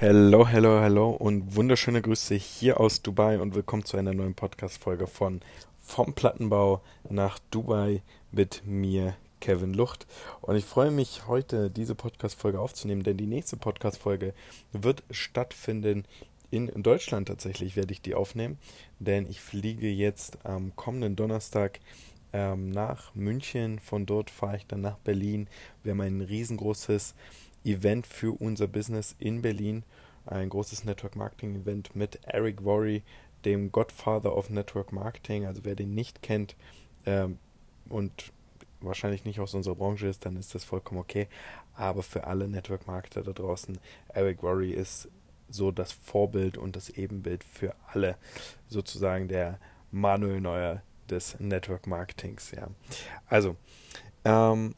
Hello, hello, hello und wunderschöne Grüße hier aus Dubai und willkommen zu einer neuen Podcast-Folge von Vom Plattenbau nach Dubai mit mir, Kevin Lucht. Und ich freue mich heute, diese Podcast-Folge aufzunehmen, denn die nächste Podcast-Folge wird stattfinden in Deutschland tatsächlich, werde ich die aufnehmen, denn ich fliege jetzt am kommenden Donnerstag ähm, nach München. Von dort fahre ich dann nach Berlin. Wir haben ein riesengroßes Event für unser Business in Berlin. Ein großes Network Marketing Event mit Eric Worry, dem Godfather of Network Marketing. Also wer den nicht kennt ähm, und wahrscheinlich nicht aus unserer Branche ist, dann ist das vollkommen okay. Aber für alle Network Marketer da draußen, Eric Worry ist so das Vorbild und das Ebenbild für alle, sozusagen der Manuel Neuer des Network Marketings. Ja. Also, ähm,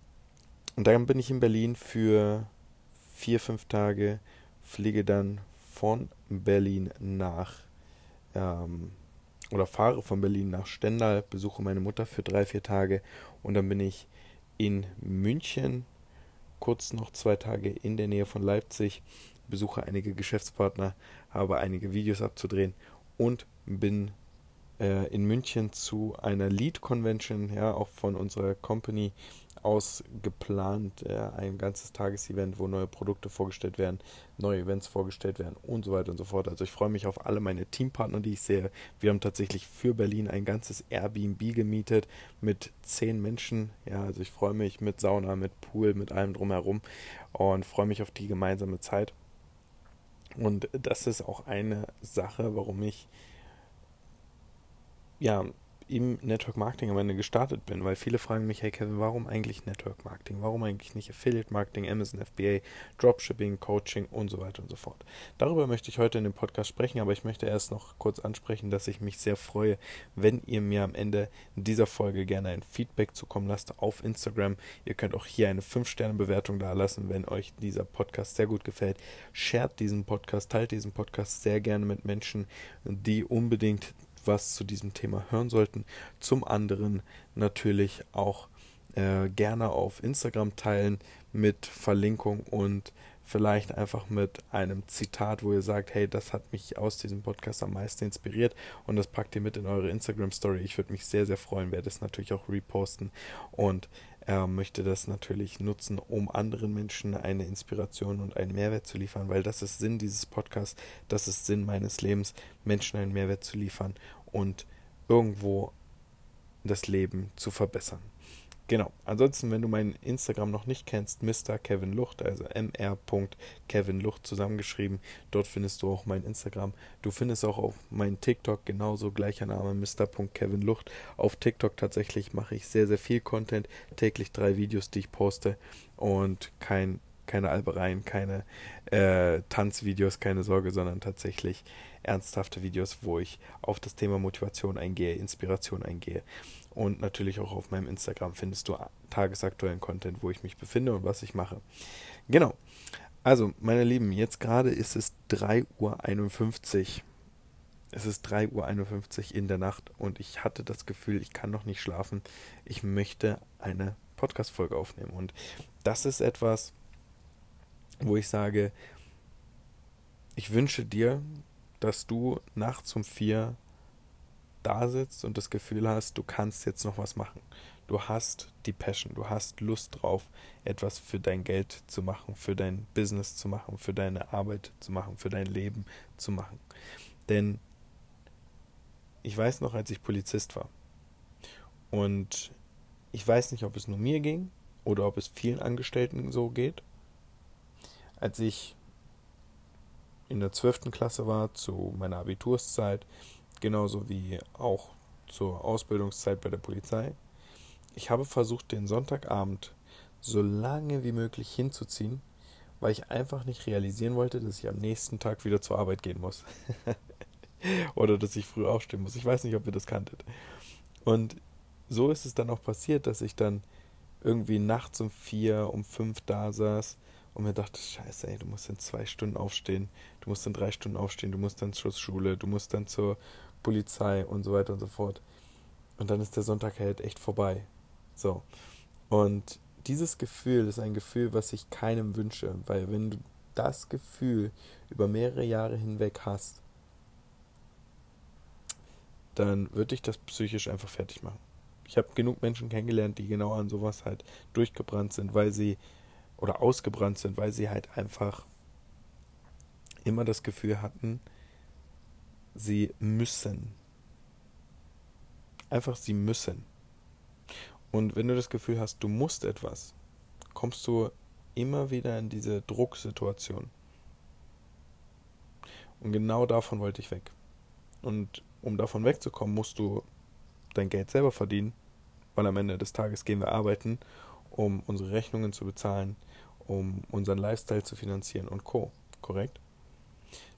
und dann bin ich in Berlin für vier, fünf Tage, fliege dann von Berlin nach ähm, oder fahre von Berlin nach Stendal, besuche meine Mutter für drei, vier Tage und dann bin ich in München, kurz noch zwei Tage in der Nähe von Leipzig, besuche einige Geschäftspartner, habe einige Videos abzudrehen und bin äh, in München zu einer Lead Convention, ja, auch von unserer Company aus geplant, äh, ein ganzes Tagesevent, wo neue Produkte vorgestellt werden, neue Events vorgestellt werden und so weiter und so fort. Also ich freue mich auf alle meine Teampartner, die ich sehe. Wir haben tatsächlich für Berlin ein ganzes Airbnb gemietet mit zehn Menschen. Ja, also ich freue mich mit Sauna, mit Pool, mit allem drumherum und freue mich auf die gemeinsame Zeit. Und das ist auch eine Sache, warum ich ja, im Network Marketing am Ende gestartet bin, weil viele fragen mich, hey Kevin, warum eigentlich Network Marketing? Warum eigentlich nicht Affiliate Marketing, Amazon FBA, Dropshipping, Coaching und so weiter und so fort. Darüber möchte ich heute in dem Podcast sprechen, aber ich möchte erst noch kurz ansprechen, dass ich mich sehr freue, wenn ihr mir am Ende dieser Folge gerne ein Feedback zukommen lasst auf Instagram. Ihr könnt auch hier eine 5-Sterne-Bewertung da lassen, wenn euch dieser Podcast sehr gut gefällt. Shared diesen Podcast, teilt diesen Podcast sehr gerne mit Menschen, die unbedingt was zu diesem Thema hören sollten. Zum anderen natürlich auch äh, gerne auf Instagram teilen mit Verlinkung und vielleicht einfach mit einem Zitat, wo ihr sagt, hey, das hat mich aus diesem Podcast am meisten inspiriert und das packt ihr mit in eure Instagram Story. Ich würde mich sehr, sehr freuen, werde es natürlich auch reposten und er möchte das natürlich nutzen, um anderen Menschen eine Inspiration und einen Mehrwert zu liefern, weil das ist Sinn dieses Podcasts, das ist Sinn meines Lebens, Menschen einen Mehrwert zu liefern und irgendwo das Leben zu verbessern. Genau. Ansonsten, wenn du mein Instagram noch nicht kennst, Mr. Kevin Lucht, also mr.kevin Lucht zusammengeschrieben. Dort findest du auch mein Instagram. Du findest auch auf meinen TikTok genauso gleicher Name, Mr.Kevin Lucht. Auf TikTok tatsächlich mache ich sehr, sehr viel Content. Täglich drei Videos, die ich poste und kein, keine Albereien, keine äh, Tanzvideos, keine Sorge, sondern tatsächlich ernsthafte Videos, wo ich auf das Thema Motivation eingehe, Inspiration eingehe. Und natürlich auch auf meinem Instagram findest du tagesaktuellen Content, wo ich mich befinde und was ich mache. Genau. Also, meine Lieben, jetzt gerade ist es 3.51 Uhr. Es ist 3.51 Uhr in der Nacht und ich hatte das Gefühl, ich kann noch nicht schlafen. Ich möchte eine Podcast-Folge aufnehmen. Und das ist etwas, wo ich sage, ich wünsche dir, dass du nachts um vier da sitzt und das Gefühl hast, du kannst jetzt noch was machen. Du hast die Passion, du hast Lust drauf, etwas für dein Geld zu machen, für dein Business zu machen, für deine Arbeit zu machen, für dein Leben zu machen. Denn ich weiß noch, als ich Polizist war und ich weiß nicht, ob es nur mir ging oder ob es vielen Angestellten so geht. Als ich in der 12. Klasse war, zu meiner Abiturszeit, genauso wie auch zur Ausbildungszeit bei der Polizei. Ich habe versucht, den Sonntagabend so lange wie möglich hinzuziehen, weil ich einfach nicht realisieren wollte, dass ich am nächsten Tag wieder zur Arbeit gehen muss. Oder dass ich früh aufstehen muss. Ich weiß nicht, ob ihr das kanntet. Und so ist es dann auch passiert, dass ich dann irgendwie nachts um vier, um fünf da saß und mir dachte, scheiße, ey, du musst in zwei Stunden aufstehen, du musst in drei Stunden aufstehen, du musst dann zur Schule, du musst dann zur Polizei und so weiter und so fort. Und dann ist der Sonntag halt echt vorbei. So. Und dieses Gefühl ist ein Gefühl, was ich keinem wünsche, weil wenn du das Gefühl über mehrere Jahre hinweg hast, dann wird dich das psychisch einfach fertig machen. Ich habe genug Menschen kennengelernt, die genau an sowas halt durchgebrannt sind, weil sie oder ausgebrannt sind, weil sie halt einfach immer das Gefühl hatten, sie müssen. Einfach sie müssen. Und wenn du das Gefühl hast, du musst etwas, kommst du immer wieder in diese Drucksituation. Und genau davon wollte ich weg. Und um davon wegzukommen, musst du dein Geld selber verdienen, weil am Ende des Tages gehen wir arbeiten, um unsere Rechnungen zu bezahlen, um unseren Lifestyle zu finanzieren und Co. Korrekt?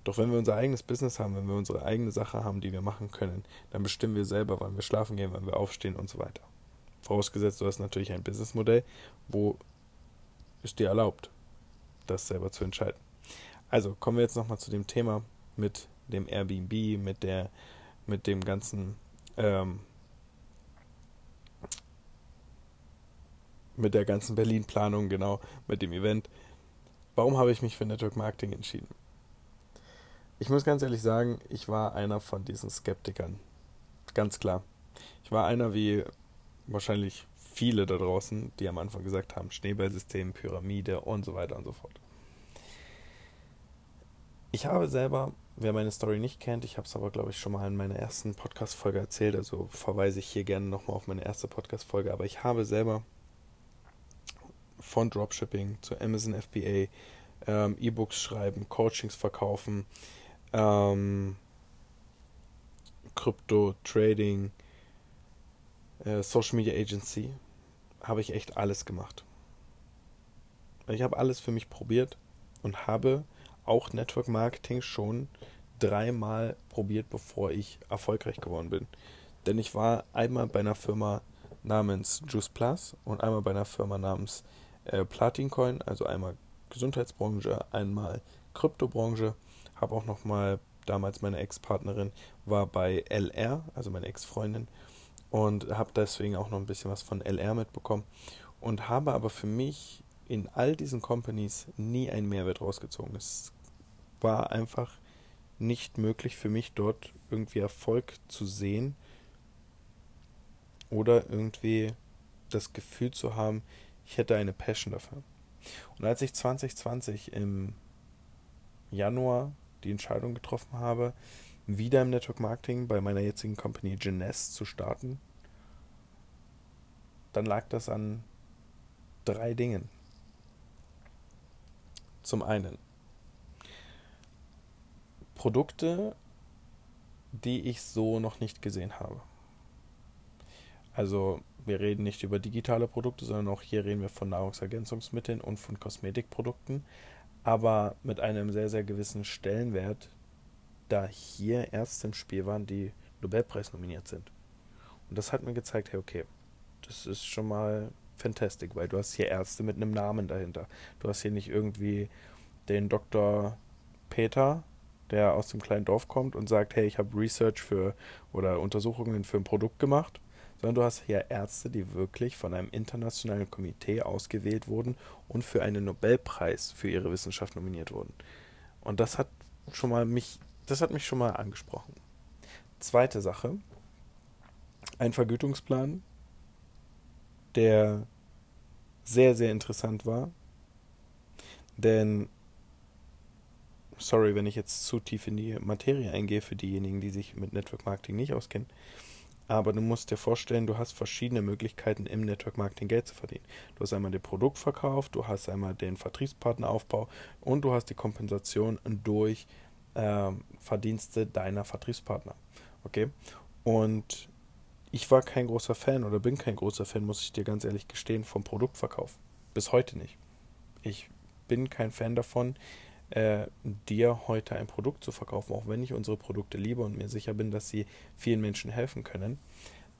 Doch wenn wir unser eigenes Business haben, wenn wir unsere eigene Sache haben, die wir machen können, dann bestimmen wir selber, wann wir schlafen gehen, wann wir aufstehen und so weiter. Vorausgesetzt, du hast natürlich ein Businessmodell, wo es dir erlaubt, das selber zu entscheiden. Also kommen wir jetzt nochmal zu dem Thema mit dem Airbnb, mit der, mit dem ganzen, ähm, mit der ganzen Berlin-Planung, genau, mit dem Event. Warum habe ich mich für Network Marketing entschieden? Ich muss ganz ehrlich sagen, ich war einer von diesen Skeptikern. Ganz klar. Ich war einer wie wahrscheinlich viele da draußen, die am Anfang gesagt haben, Schneeballsystem, Pyramide und so weiter und so fort. Ich habe selber, wer meine Story nicht kennt, ich habe es aber, glaube ich, schon mal in meiner ersten Podcast-Folge erzählt, also verweise ich hier gerne nochmal auf meine erste Podcast-Folge, aber ich habe selber von Dropshipping zu Amazon FBA, ähm, E-Books schreiben, Coachings verkaufen, ähm, Krypto, Trading, äh, Social Media Agency, habe ich echt alles gemacht. Ich habe alles für mich probiert und habe auch Network Marketing schon dreimal probiert, bevor ich erfolgreich geworden bin. Denn ich war einmal bei einer Firma namens Juice Plus und einmal bei einer Firma namens äh, Platin also einmal Gesundheitsbranche, einmal Kryptobranche. Habe auch noch mal damals meine Ex-Partnerin war bei LR, also meine Ex-Freundin, und habe deswegen auch noch ein bisschen was von LR mitbekommen und habe aber für mich in all diesen Companies nie einen Mehrwert rausgezogen. Es war einfach nicht möglich für mich dort irgendwie Erfolg zu sehen oder irgendwie das Gefühl zu haben, ich hätte eine Passion dafür. Und als ich 2020 im Januar die Entscheidung getroffen habe, wieder im Network Marketing bei meiner jetzigen Company Genes zu starten, dann lag das an drei Dingen. Zum einen Produkte, die ich so noch nicht gesehen habe. Also wir reden nicht über digitale Produkte, sondern auch hier reden wir von Nahrungsergänzungsmitteln und von Kosmetikprodukten, aber mit einem sehr, sehr gewissen Stellenwert, da hier Ärzte im Spiel waren, die Nobelpreis nominiert sind. Und das hat mir gezeigt, hey, okay, das ist schon mal fantastic, weil du hast hier Ärzte mit einem Namen dahinter. Du hast hier nicht irgendwie den Dr. Peter, der aus dem kleinen Dorf kommt und sagt, hey, ich habe Research für oder Untersuchungen für ein Produkt gemacht, sondern du hast hier Ärzte, die wirklich von einem internationalen Komitee ausgewählt wurden und für einen Nobelpreis für ihre Wissenschaft nominiert wurden. Und das hat schon mal mich, das hat mich schon mal angesprochen. Zweite Sache, ein Vergütungsplan, der sehr, sehr interessant war. Denn, sorry, wenn ich jetzt zu tief in die Materie eingehe für diejenigen, die sich mit Network Marketing nicht auskennen, aber du musst dir vorstellen, du hast verschiedene Möglichkeiten im Network Marketing Geld zu verdienen. Du hast einmal den Produktverkauf, du hast einmal den Vertriebspartneraufbau und du hast die Kompensation durch äh, Verdienste deiner Vertriebspartner. Okay? Und ich war kein großer Fan oder bin kein großer Fan, muss ich dir ganz ehrlich gestehen, vom Produktverkauf. Bis heute nicht. Ich bin kein Fan davon, äh, dir heute ein Produkt zu verkaufen, auch wenn ich unsere Produkte liebe und mir sicher bin, dass sie vielen Menschen helfen können.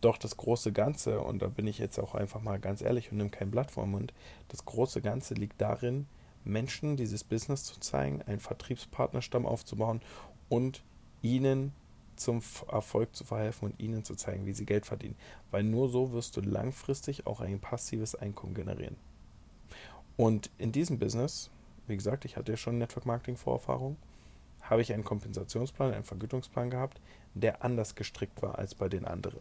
Doch das große Ganze, und da bin ich jetzt auch einfach mal ganz ehrlich und nehme kein Blatt vor den Mund, das große Ganze liegt darin, Menschen dieses Business zu zeigen, einen Vertriebspartnerstamm aufzubauen und ihnen zum Erfolg zu verhelfen und ihnen zu zeigen, wie sie Geld verdienen. Weil nur so wirst du langfristig auch ein passives Einkommen generieren. Und in diesem Business wie gesagt, ich hatte ja schon Network Marketing Vorerfahrung, habe ich einen Kompensationsplan, einen Vergütungsplan gehabt, der anders gestrickt war als bei den anderen.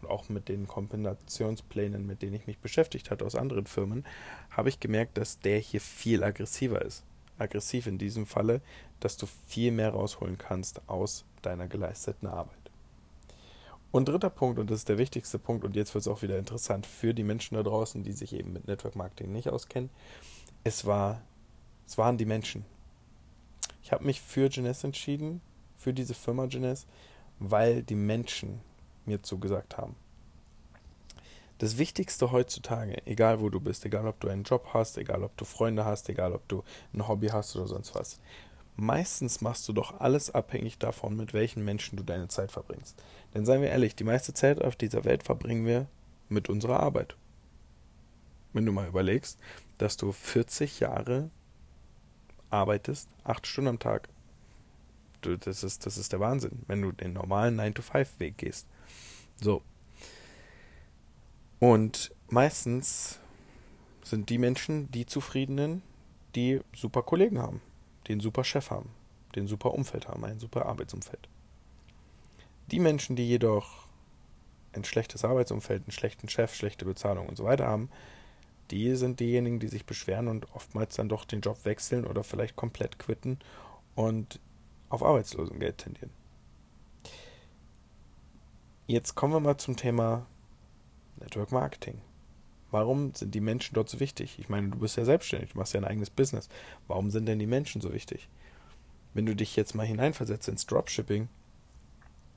Und auch mit den Kompensationsplänen, mit denen ich mich beschäftigt hatte aus anderen Firmen, habe ich gemerkt, dass der hier viel aggressiver ist. Aggressiv in diesem Falle, dass du viel mehr rausholen kannst aus deiner geleisteten Arbeit. Und dritter Punkt, und das ist der wichtigste Punkt, und jetzt wird es auch wieder interessant für die Menschen da draußen, die sich eben mit Network Marketing nicht auskennen. Es war, es waren die Menschen. Ich habe mich für Jeunesse entschieden, für diese Firma Jeunesse, weil die Menschen mir zugesagt haben. Das Wichtigste heutzutage, egal wo du bist, egal ob du einen Job hast, egal ob du Freunde hast, egal ob du ein Hobby hast oder sonst was, meistens machst du doch alles abhängig davon, mit welchen Menschen du deine Zeit verbringst. Denn seien wir ehrlich, die meiste Zeit auf dieser Welt verbringen wir mit unserer Arbeit. Wenn du mal überlegst, dass du 40 Jahre arbeitest, 8 Stunden am Tag, du, das, ist, das ist der Wahnsinn, wenn du den normalen 9-to-5-Weg gehst. So. Und meistens sind die Menschen die Zufriedenen, die super Kollegen haben den super Chef haben, den super Umfeld haben, ein super Arbeitsumfeld. Die Menschen, die jedoch ein schlechtes Arbeitsumfeld, einen schlechten Chef, schlechte Bezahlung und so weiter haben, die sind diejenigen, die sich beschweren und oftmals dann doch den Job wechseln oder vielleicht komplett quitten und auf Arbeitslosengeld tendieren. Jetzt kommen wir mal zum Thema Network Marketing. Warum sind die Menschen dort so wichtig? Ich meine, du bist ja selbstständig, du machst ja ein eigenes Business. Warum sind denn die Menschen so wichtig? Wenn du dich jetzt mal hineinversetzt ins Dropshipping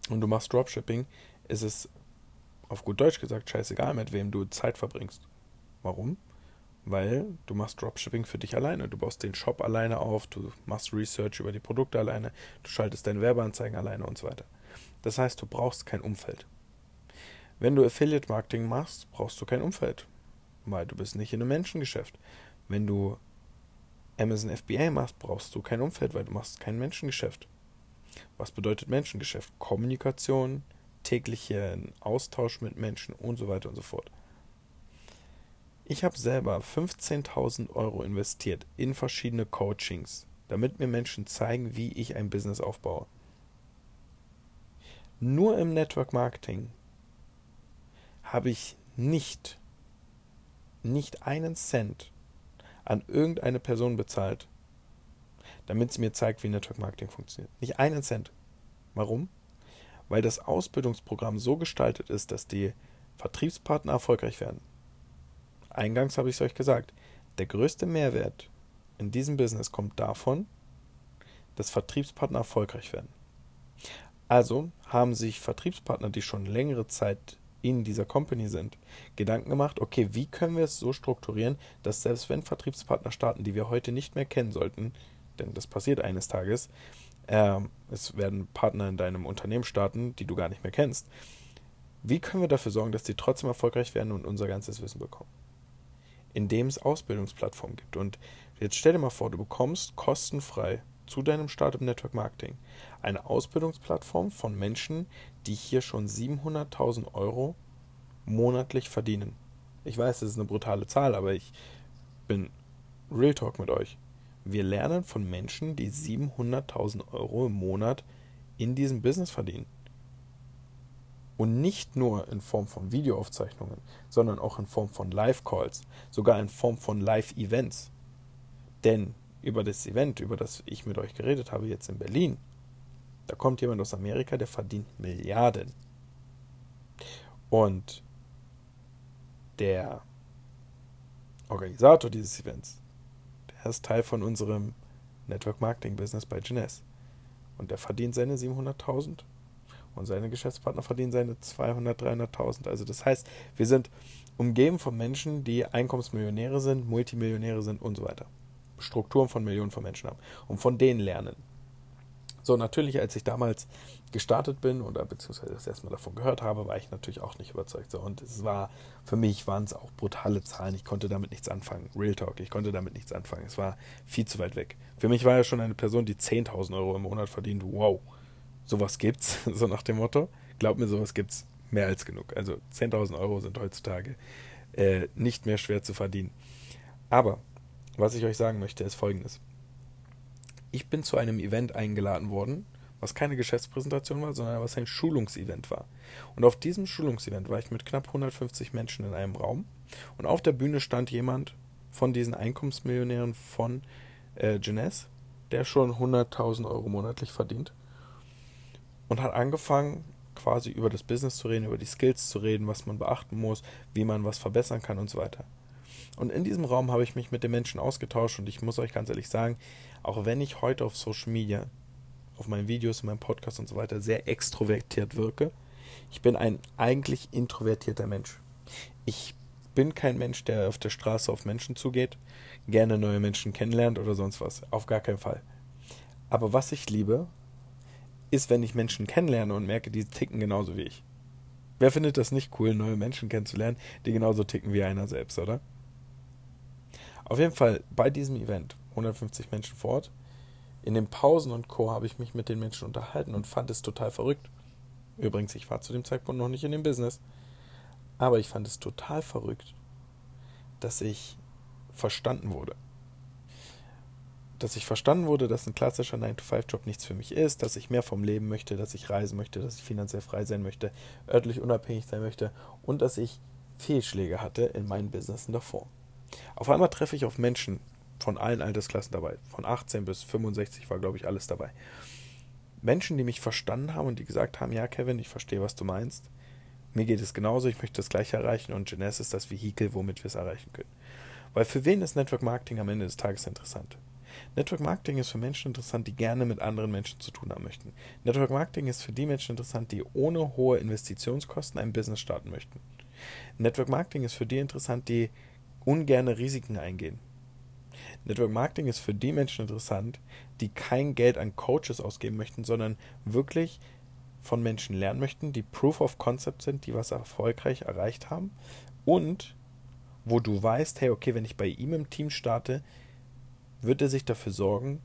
und du machst Dropshipping, ist es auf gut Deutsch gesagt scheißegal, mit wem du Zeit verbringst. Warum? Weil du machst Dropshipping für dich alleine. Du baust den Shop alleine auf, du machst Research über die Produkte alleine, du schaltest deine Werbeanzeigen alleine und so weiter. Das heißt, du brauchst kein Umfeld. Wenn du Affiliate Marketing machst, brauchst du kein Umfeld weil du bist nicht in einem Menschengeschäft. Wenn du Amazon FBA machst, brauchst du kein Umfeld, weil du machst kein Menschengeschäft. Was bedeutet Menschengeschäft? Kommunikation, täglichen Austausch mit Menschen und so weiter und so fort. Ich habe selber 15.000 Euro investiert in verschiedene Coachings, damit mir Menschen zeigen, wie ich ein Business aufbaue. Nur im Network Marketing habe ich nicht nicht einen Cent an irgendeine Person bezahlt, damit sie mir zeigt, wie Network Marketing funktioniert. Nicht einen Cent. Warum? Weil das Ausbildungsprogramm so gestaltet ist, dass die Vertriebspartner erfolgreich werden. Eingangs habe ich es euch gesagt, der größte Mehrwert in diesem Business kommt davon, dass Vertriebspartner erfolgreich werden. Also haben sich Vertriebspartner, die schon längere Zeit in dieser Company sind, Gedanken gemacht, okay, wie können wir es so strukturieren, dass selbst wenn Vertriebspartner starten, die wir heute nicht mehr kennen sollten, denn das passiert eines Tages, äh, es werden Partner in deinem Unternehmen starten, die du gar nicht mehr kennst, wie können wir dafür sorgen, dass die trotzdem erfolgreich werden und unser ganzes Wissen bekommen? Indem es Ausbildungsplattformen gibt. Und jetzt stell dir mal vor, du bekommst kostenfrei zu deinem Start im Network Marketing eine Ausbildungsplattform von Menschen, die hier schon 700.000 Euro monatlich verdienen. Ich weiß, das ist eine brutale Zahl, aber ich bin Real Talk mit euch. Wir lernen von Menschen, die 700.000 Euro im Monat in diesem Business verdienen. Und nicht nur in Form von Videoaufzeichnungen, sondern auch in Form von Live-Calls, sogar in Form von Live-Events. Denn über das Event, über das ich mit euch geredet habe, jetzt in Berlin, da kommt jemand aus Amerika, der verdient Milliarden. Und der Organisator dieses Events, der ist Teil von unserem Network Marketing Business bei Genes. Und der verdient seine 700.000 und seine Geschäftspartner verdienen seine 200, 300.000. Also das heißt, wir sind umgeben von Menschen, die Einkommensmillionäre sind, Multimillionäre sind und so weiter. Strukturen von Millionen von Menschen haben und von denen lernen. So, natürlich, als ich damals gestartet bin oder beziehungsweise das erstmal davon gehört habe, war ich natürlich auch nicht überzeugt. So, und es war, für mich waren es auch brutale Zahlen. Ich konnte damit nichts anfangen. Real Talk, ich konnte damit nichts anfangen. Es war viel zu weit weg. Für mich war ja schon eine Person, die 10.000 Euro im Monat verdient. Wow, sowas gibt's, so nach dem Motto. Glaub mir, sowas gibt's mehr als genug. Also 10.000 Euro sind heutzutage äh, nicht mehr schwer zu verdienen. Aber was ich euch sagen möchte, ist folgendes. Ich bin zu einem Event eingeladen worden, was keine Geschäftspräsentation war, sondern was ein Schulungsevent war. Und auf diesem Schulungsevent war ich mit knapp 150 Menschen in einem Raum und auf der Bühne stand jemand von diesen Einkommensmillionären von äh, Jeunesse, der schon 100.000 Euro monatlich verdient und hat angefangen, quasi über das Business zu reden, über die Skills zu reden, was man beachten muss, wie man was verbessern kann und so weiter. Und in diesem Raum habe ich mich mit den Menschen ausgetauscht und ich muss euch ganz ehrlich sagen, auch wenn ich heute auf Social Media, auf meinen Videos, in meinem Podcast und so weiter sehr extrovertiert wirke, ich bin ein eigentlich introvertierter Mensch. Ich bin kein Mensch, der auf der Straße auf Menschen zugeht, gerne neue Menschen kennenlernt oder sonst was. Auf gar keinen Fall. Aber was ich liebe, ist, wenn ich Menschen kennenlerne und merke, die ticken genauso wie ich. Wer findet das nicht cool, neue Menschen kennenzulernen, die genauso ticken wie einer selbst, oder? Auf jeden Fall bei diesem Event, 150 Menschen vor Ort, in den Pausen und Co. habe ich mich mit den Menschen unterhalten und fand es total verrückt. Übrigens, ich war zu dem Zeitpunkt noch nicht in dem Business. Aber ich fand es total verrückt, dass ich verstanden wurde. Dass ich verstanden wurde, dass ein klassischer 9-to-5-Job nichts für mich ist, dass ich mehr vom Leben möchte, dass ich reisen möchte, dass ich finanziell frei sein möchte, örtlich unabhängig sein möchte und dass ich Fehlschläge hatte in meinen Businessen davor. Auf einmal treffe ich auf Menschen von allen Altersklassen dabei. Von 18 bis 65 war, glaube ich, alles dabei. Menschen, die mich verstanden haben und die gesagt haben, ja, Kevin, ich verstehe, was du meinst. Mir geht es genauso, ich möchte das gleiche erreichen und Genes ist das Vehikel, womit wir es erreichen können. Weil für wen ist Network Marketing am Ende des Tages interessant? Network Marketing ist für Menschen interessant, die gerne mit anderen Menschen zu tun haben möchten. Network Marketing ist für die Menschen interessant, die ohne hohe Investitionskosten ein Business starten möchten. Network Marketing ist für die interessant, die ungerne Risiken eingehen. Network Marketing ist für die Menschen interessant, die kein Geld an Coaches ausgeben möchten, sondern wirklich von Menschen lernen möchten, die Proof of Concept sind, die was erfolgreich erreicht haben und wo du weißt, hey, okay, wenn ich bei ihm im Team starte, wird er sich dafür sorgen,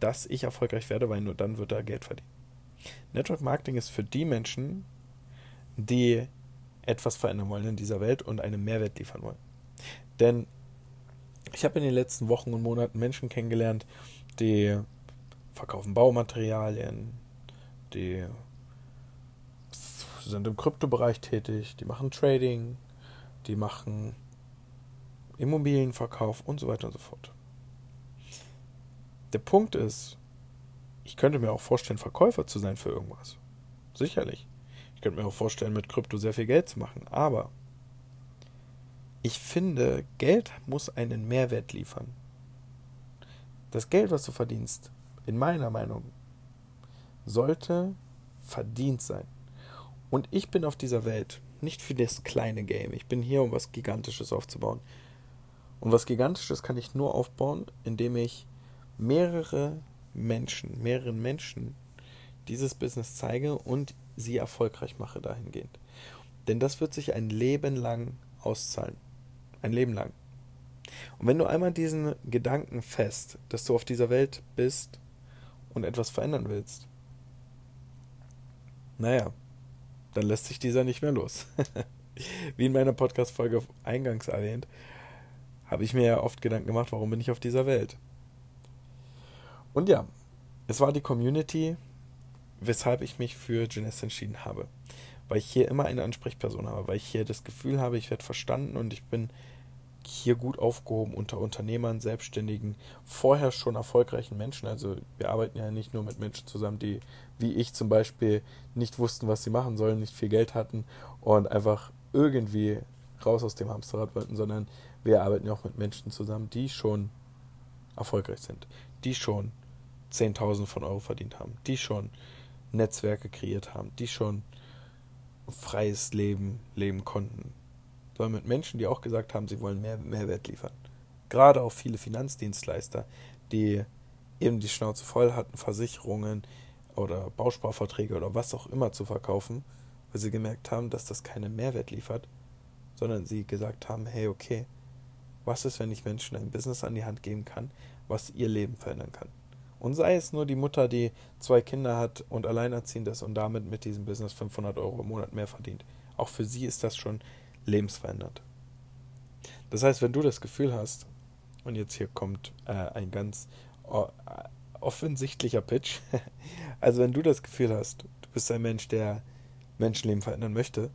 dass ich erfolgreich werde, weil nur dann wird er Geld verdienen. Network Marketing ist für die Menschen, die etwas verändern wollen in dieser Welt und einen Mehrwert liefern wollen. Denn ich habe in den letzten Wochen und Monaten Menschen kennengelernt, die verkaufen Baumaterialien, die sind im Kryptobereich tätig, die machen Trading, die machen Immobilienverkauf und so weiter und so fort. Der Punkt ist, ich könnte mir auch vorstellen, Verkäufer zu sein für irgendwas. Sicherlich. Ich könnte mir auch vorstellen, mit Krypto sehr viel Geld zu machen. Aber ich finde, Geld muss einen Mehrwert liefern. Das Geld, was du verdienst, in meiner Meinung, sollte verdient sein. Und ich bin auf dieser Welt nicht für das kleine Game. Ich bin hier, um was Gigantisches aufzubauen. Und was Gigantisches kann ich nur aufbauen, indem ich mehrere Menschen, mehreren Menschen dieses Business zeige und sie erfolgreich mache dahingehend. Denn das wird sich ein Leben lang auszahlen. Ein Leben lang. Und wenn du einmal diesen Gedanken fest, dass du auf dieser Welt bist und etwas verändern willst, naja, dann lässt sich dieser nicht mehr los. Wie in meiner Podcast-Folge eingangs erwähnt, habe ich mir ja oft Gedanken gemacht, warum bin ich auf dieser Welt? Und ja, es war die Community, weshalb ich mich für Jeunesse entschieden habe. Weil ich hier immer eine Ansprechperson habe, weil ich hier das Gefühl habe, ich werde verstanden und ich bin hier gut aufgehoben unter Unternehmern, Selbstständigen, vorher schon erfolgreichen Menschen. Also wir arbeiten ja nicht nur mit Menschen zusammen, die wie ich zum Beispiel nicht wussten, was sie machen sollen, nicht viel Geld hatten und einfach irgendwie raus aus dem Hamsterrad wollten, sondern wir arbeiten ja auch mit Menschen zusammen, die schon erfolgreich sind, die schon 10.000 von Euro verdient haben, die schon Netzwerke kreiert haben, die schon freies Leben leben konnten, sondern mit Menschen, die auch gesagt haben, sie wollen mehr Mehrwert liefern. Gerade auch viele Finanzdienstleister, die eben die Schnauze voll hatten, Versicherungen oder Bausparverträge oder was auch immer zu verkaufen, weil sie gemerkt haben, dass das keinen Mehrwert liefert, sondern sie gesagt haben, hey, okay, was ist, wenn ich Menschen ein Business an die Hand geben kann, was ihr Leben verändern kann? Und sei es nur die Mutter, die zwei Kinder hat und alleinerziehend ist und damit mit diesem Business 500 Euro im Monat mehr verdient. Auch für sie ist das schon lebensverändernd. Das heißt, wenn du das Gefühl hast, Und jetzt hier kommt äh, ein ganz äh, offensichtlicher Pitch. also wenn du das Gefühl hast, du bist ein Mensch, der Menschenleben verändern möchte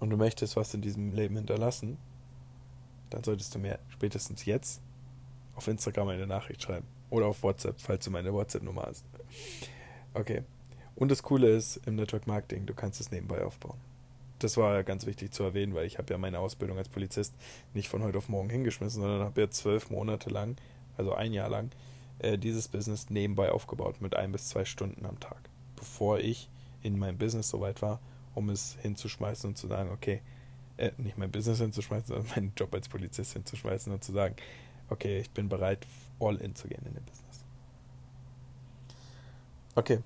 und du möchtest was in diesem Leben hinterlassen, dann solltest du mir spätestens jetzt auf Instagram eine Nachricht schreiben. Oder auf WhatsApp, falls du meine WhatsApp-Nummer hast. Okay. Und das Coole ist im Network Marketing, du kannst es nebenbei aufbauen. Das war ganz wichtig zu erwähnen, weil ich habe ja meine Ausbildung als Polizist nicht von heute auf morgen hingeschmissen, sondern habe ja zwölf Monate lang, also ein Jahr lang, äh, dieses Business nebenbei aufgebaut mit ein bis zwei Stunden am Tag, bevor ich in meinem Business soweit war, um es hinzuschmeißen und zu sagen, okay, äh, nicht mein Business hinzuschmeißen, sondern meinen Job als Polizist hinzuschmeißen und zu sagen, okay, ich bin bereit, all in zu gehen in dem Business. Okay,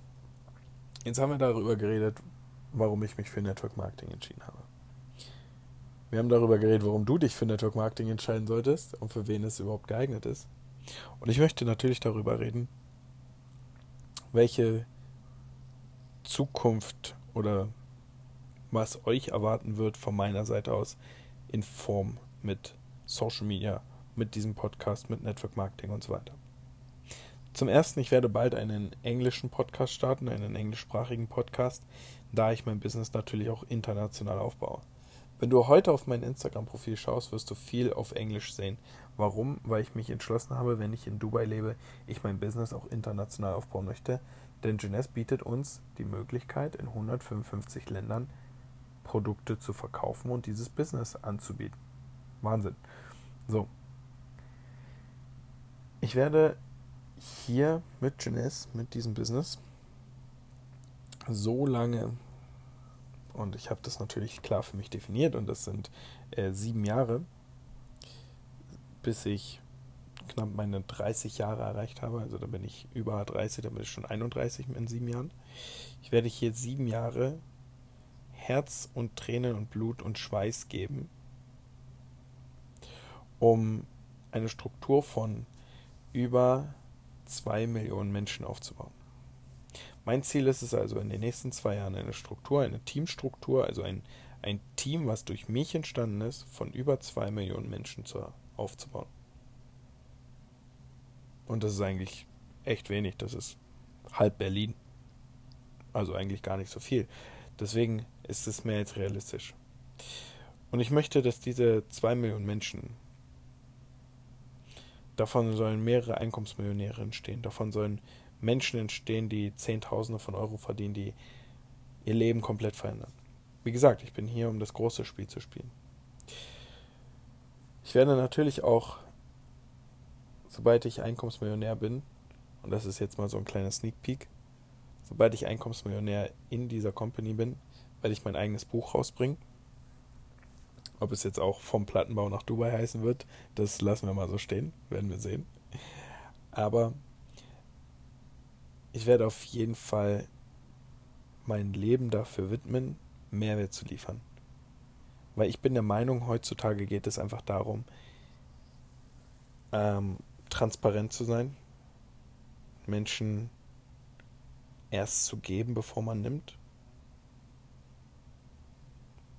jetzt haben wir darüber geredet, warum ich mich für Network Marketing entschieden habe. Wir haben darüber geredet, warum du dich für Network Marketing entscheiden solltest und für wen es überhaupt geeignet ist. Und ich möchte natürlich darüber reden, welche Zukunft oder was euch erwarten wird von meiner Seite aus in Form mit Social Media, mit diesem Podcast, mit Network Marketing und so weiter. Zum ersten, ich werde bald einen englischen Podcast starten, einen englischsprachigen Podcast, da ich mein Business natürlich auch international aufbaue. Wenn du heute auf mein Instagram-Profil schaust, wirst du viel auf Englisch sehen. Warum? Weil ich mich entschlossen habe, wenn ich in Dubai lebe, ich mein Business auch international aufbauen möchte. Denn Jeunesse bietet uns die Möglichkeit, in 155 Ländern Produkte zu verkaufen und dieses Business anzubieten. Wahnsinn. So. Ich werde hier mit Jeunesse, mit diesem Business, so lange und ich habe das natürlich klar für mich definiert und das sind äh, sieben Jahre, bis ich knapp meine 30 Jahre erreicht habe. Also da bin ich über 30, da bin ich schon 31 in sieben Jahren. Ich werde hier sieben Jahre Herz und Tränen und Blut und Schweiß geben, um eine Struktur von über zwei Millionen Menschen aufzubauen. Mein Ziel ist es also in den nächsten zwei Jahren eine Struktur, eine Teamstruktur, also ein, ein Team, was durch mich entstanden ist, von über zwei Millionen Menschen zu, aufzubauen. Und das ist eigentlich echt wenig. Das ist halb Berlin. Also eigentlich gar nicht so viel. Deswegen ist es mehr als realistisch. Und ich möchte, dass diese zwei Millionen Menschen, davon sollen mehrere Einkommensmillionäre entstehen, davon sollen Menschen entstehen, die Zehntausende von Euro verdienen, die ihr Leben komplett verändern. Wie gesagt, ich bin hier, um das große Spiel zu spielen. Ich werde natürlich auch, sobald ich Einkommensmillionär bin, und das ist jetzt mal so ein kleiner Sneak Peek, sobald ich Einkommensmillionär in dieser Company bin, werde ich mein eigenes Buch rausbringen. Ob es jetzt auch vom Plattenbau nach Dubai heißen wird, das lassen wir mal so stehen, werden wir sehen. Aber ich werde auf jeden Fall mein Leben dafür widmen, Mehrwert zu liefern. Weil ich bin der Meinung, heutzutage geht es einfach darum, ähm, transparent zu sein, Menschen erst zu geben, bevor man nimmt.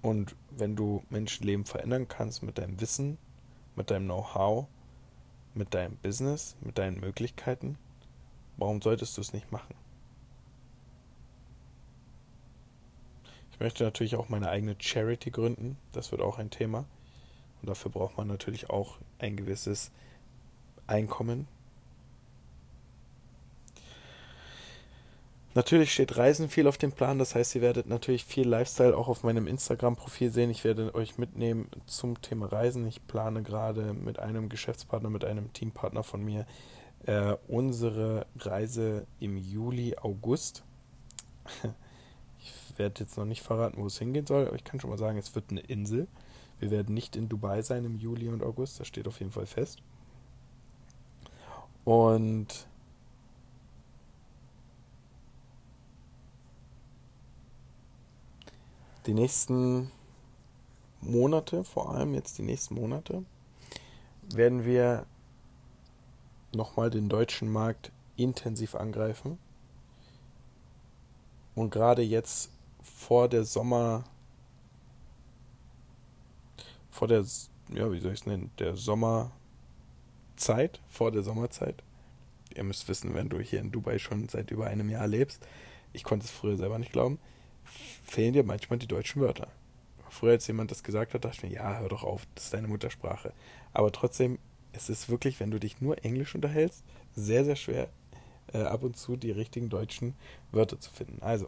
Und wenn du Menschenleben verändern kannst mit deinem Wissen, mit deinem Know-how, mit deinem Business, mit deinen Möglichkeiten, Warum solltest du es nicht machen? Ich möchte natürlich auch meine eigene Charity gründen. Das wird auch ein Thema. Und dafür braucht man natürlich auch ein gewisses Einkommen. Natürlich steht Reisen viel auf dem Plan. Das heißt, ihr werdet natürlich viel Lifestyle auch auf meinem Instagram-Profil sehen. Ich werde euch mitnehmen zum Thema Reisen. Ich plane gerade mit einem Geschäftspartner, mit einem Teampartner von mir äh, unsere Reise im Juli, August. Ich werde jetzt noch nicht verraten, wo es hingehen soll, aber ich kann schon mal sagen, es wird eine Insel. Wir werden nicht in Dubai sein im Juli und August, das steht auf jeden Fall fest. Und die nächsten Monate, vor allem jetzt die nächsten Monate, werden wir nochmal den deutschen Markt intensiv angreifen. Und gerade jetzt vor der Sommer, vor der, ja, wie soll ich es nennen, der Sommer, Zeit, vor der Sommerzeit, ihr müsst wissen, wenn du hier in Dubai schon seit über einem Jahr lebst, ich konnte es früher selber nicht glauben, fehlen dir manchmal die deutschen Wörter. Früher, als jemand das gesagt hat, dachte ich mir, ja, hör doch auf, das ist deine Muttersprache. Aber trotzdem, es ist wirklich, wenn du dich nur Englisch unterhältst, sehr, sehr schwer, äh, ab und zu die richtigen deutschen Wörter zu finden. Also,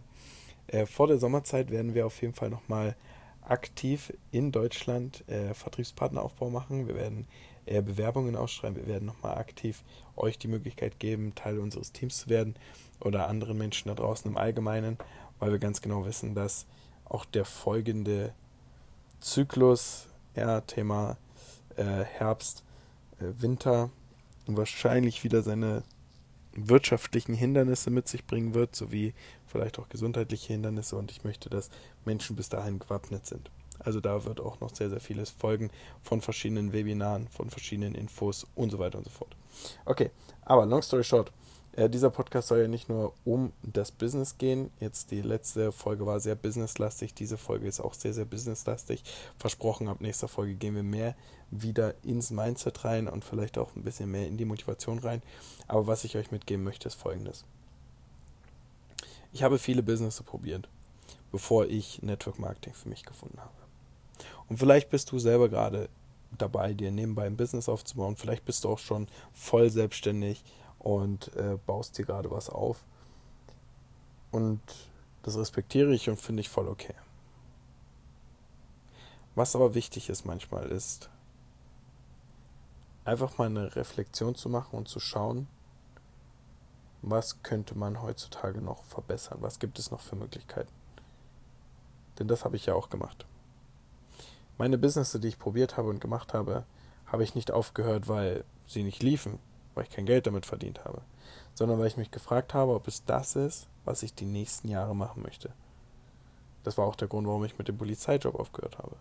äh, vor der Sommerzeit werden wir auf jeden Fall nochmal aktiv in Deutschland äh, Vertriebspartneraufbau machen. Wir werden äh, Bewerbungen ausschreiben. Wir werden nochmal aktiv euch die Möglichkeit geben, Teil unseres Teams zu werden oder anderen Menschen da draußen im Allgemeinen, weil wir ganz genau wissen, dass auch der folgende Zyklus, ja, Thema äh, Herbst, äh, Winter, wahrscheinlich wieder seine wirtschaftlichen Hindernisse mit sich bringen wird, sowie vielleicht auch gesundheitliche Hindernisse und ich möchte, dass Menschen bis dahin gewappnet sind. Also da wird auch noch sehr, sehr vieles folgen von verschiedenen Webinaren, von verschiedenen Infos und so weiter und so fort. Okay, aber long story short, äh, dieser Podcast soll ja nicht nur um das Business gehen. Jetzt die letzte Folge war sehr businesslastig. Diese Folge ist auch sehr, sehr businesslastig. Versprochen, ab nächster Folge gehen wir mehr wieder ins Mindset rein und vielleicht auch ein bisschen mehr in die Motivation rein. Aber was ich euch mitgeben möchte, ist folgendes. Ich habe viele Business probiert, bevor ich Network Marketing für mich gefunden habe. Und vielleicht bist du selber gerade dabei, dir nebenbei ein Business aufzubauen. Vielleicht bist du auch schon voll selbstständig und äh, baust dir gerade was auf. Und das respektiere ich und finde ich voll okay. Was aber wichtig ist manchmal ist, einfach mal eine Reflexion zu machen und zu schauen, was könnte man heutzutage noch verbessern, was gibt es noch für Möglichkeiten. Denn das habe ich ja auch gemacht. Meine Business, die ich probiert habe und gemacht habe, habe ich nicht aufgehört, weil sie nicht liefen, weil ich kein Geld damit verdient habe, sondern weil ich mich gefragt habe, ob es das ist, was ich die nächsten Jahre machen möchte. Das war auch der Grund, warum ich mit dem Polizeijob aufgehört habe,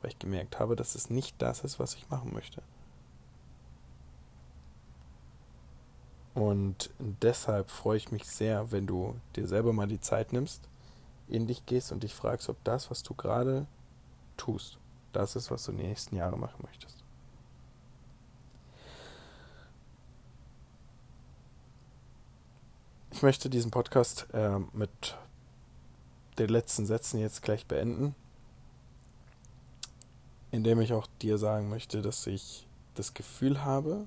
weil ich gemerkt habe, dass es nicht das ist, was ich machen möchte. Und deshalb freue ich mich sehr, wenn du dir selber mal die Zeit nimmst, in dich gehst und dich fragst, ob das, was du gerade tust, das ist, was du die nächsten Jahre machen möchtest. Ich möchte diesen Podcast äh, mit den letzten Sätzen jetzt gleich beenden, indem ich auch dir sagen möchte, dass ich das Gefühl habe,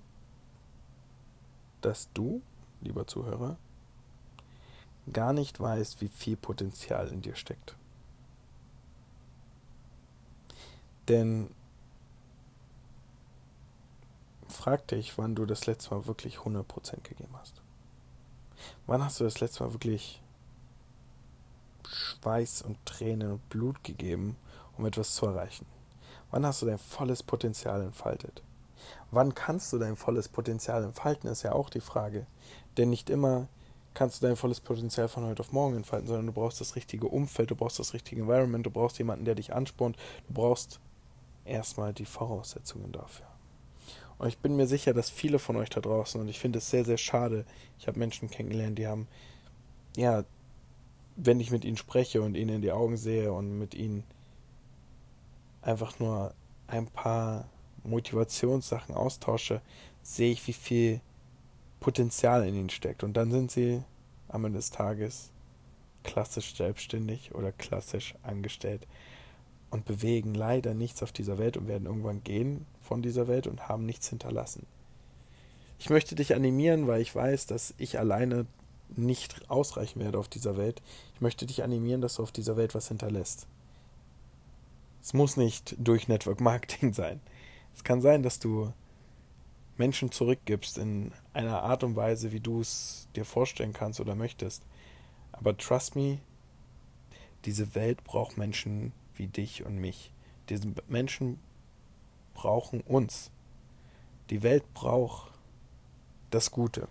dass du, lieber Zuhörer, gar nicht weißt, wie viel Potenzial in dir steckt. Denn frag dich, wann du das letzte Mal wirklich 100% gegeben hast. Wann hast du das letzte Mal wirklich Schweiß und Tränen und Blut gegeben, um etwas zu erreichen? Wann hast du dein volles Potenzial entfaltet? Wann kannst du dein volles Potenzial entfalten, ist ja auch die Frage. Denn nicht immer kannst du dein volles Potenzial von heute auf morgen entfalten, sondern du brauchst das richtige Umfeld, du brauchst das richtige Environment, du brauchst jemanden, der dich anspornt, du brauchst erstmal die Voraussetzungen dafür. Und ich bin mir sicher, dass viele von euch da draußen, und ich finde es sehr, sehr schade, ich habe Menschen kennengelernt, die haben, ja, wenn ich mit ihnen spreche und ihnen in die Augen sehe und mit ihnen einfach nur ein paar Motivationssachen austausche, sehe ich, wie viel Potenzial in ihnen steckt. Und dann sind sie am Ende des Tages klassisch selbstständig oder klassisch angestellt und bewegen leider nichts auf dieser Welt und werden irgendwann gehen von dieser Welt und haben nichts hinterlassen. Ich möchte dich animieren, weil ich weiß, dass ich alleine nicht ausreichen werde auf dieser Welt. Ich möchte dich animieren, dass du auf dieser Welt was hinterlässt. Es muss nicht durch Network Marketing sein. Es kann sein, dass du Menschen zurückgibst in einer Art und Weise, wie du es dir vorstellen kannst oder möchtest. Aber trust me, diese Welt braucht Menschen wie dich und mich. Diese Menschen brauchen uns. Die Welt braucht das Gute,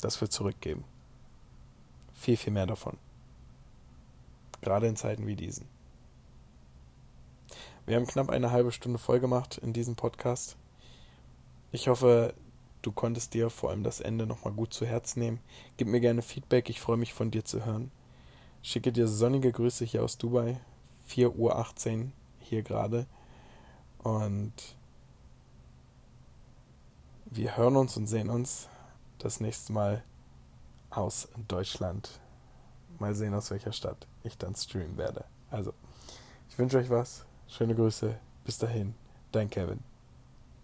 das wir zurückgeben. Viel, viel mehr davon. Gerade in Zeiten wie diesen. Wir haben knapp eine halbe Stunde voll gemacht in diesem Podcast. Ich hoffe, du konntest dir vor allem das Ende nochmal gut zu Herzen nehmen. Gib mir gerne Feedback, ich freue mich von dir zu hören. Schicke dir sonnige Grüße hier aus Dubai. 4.18 Uhr hier gerade. Und wir hören uns und sehen uns das nächste Mal aus Deutschland. Mal sehen, aus welcher Stadt ich dann streamen werde. Also, ich wünsche euch was. Schöne Grüße. Bis dahin, dein Kevin.